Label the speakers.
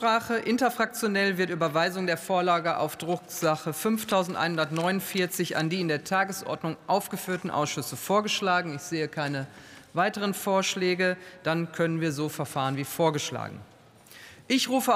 Speaker 1: Sprache. Interfraktionell wird Überweisung der Vorlage auf Drucksache 5149 an die in der Tagesordnung aufgeführten Ausschüsse vorgeschlagen. Ich sehe keine weiteren Vorschläge. Dann können wir so verfahren wie vorgeschlagen. Ich rufe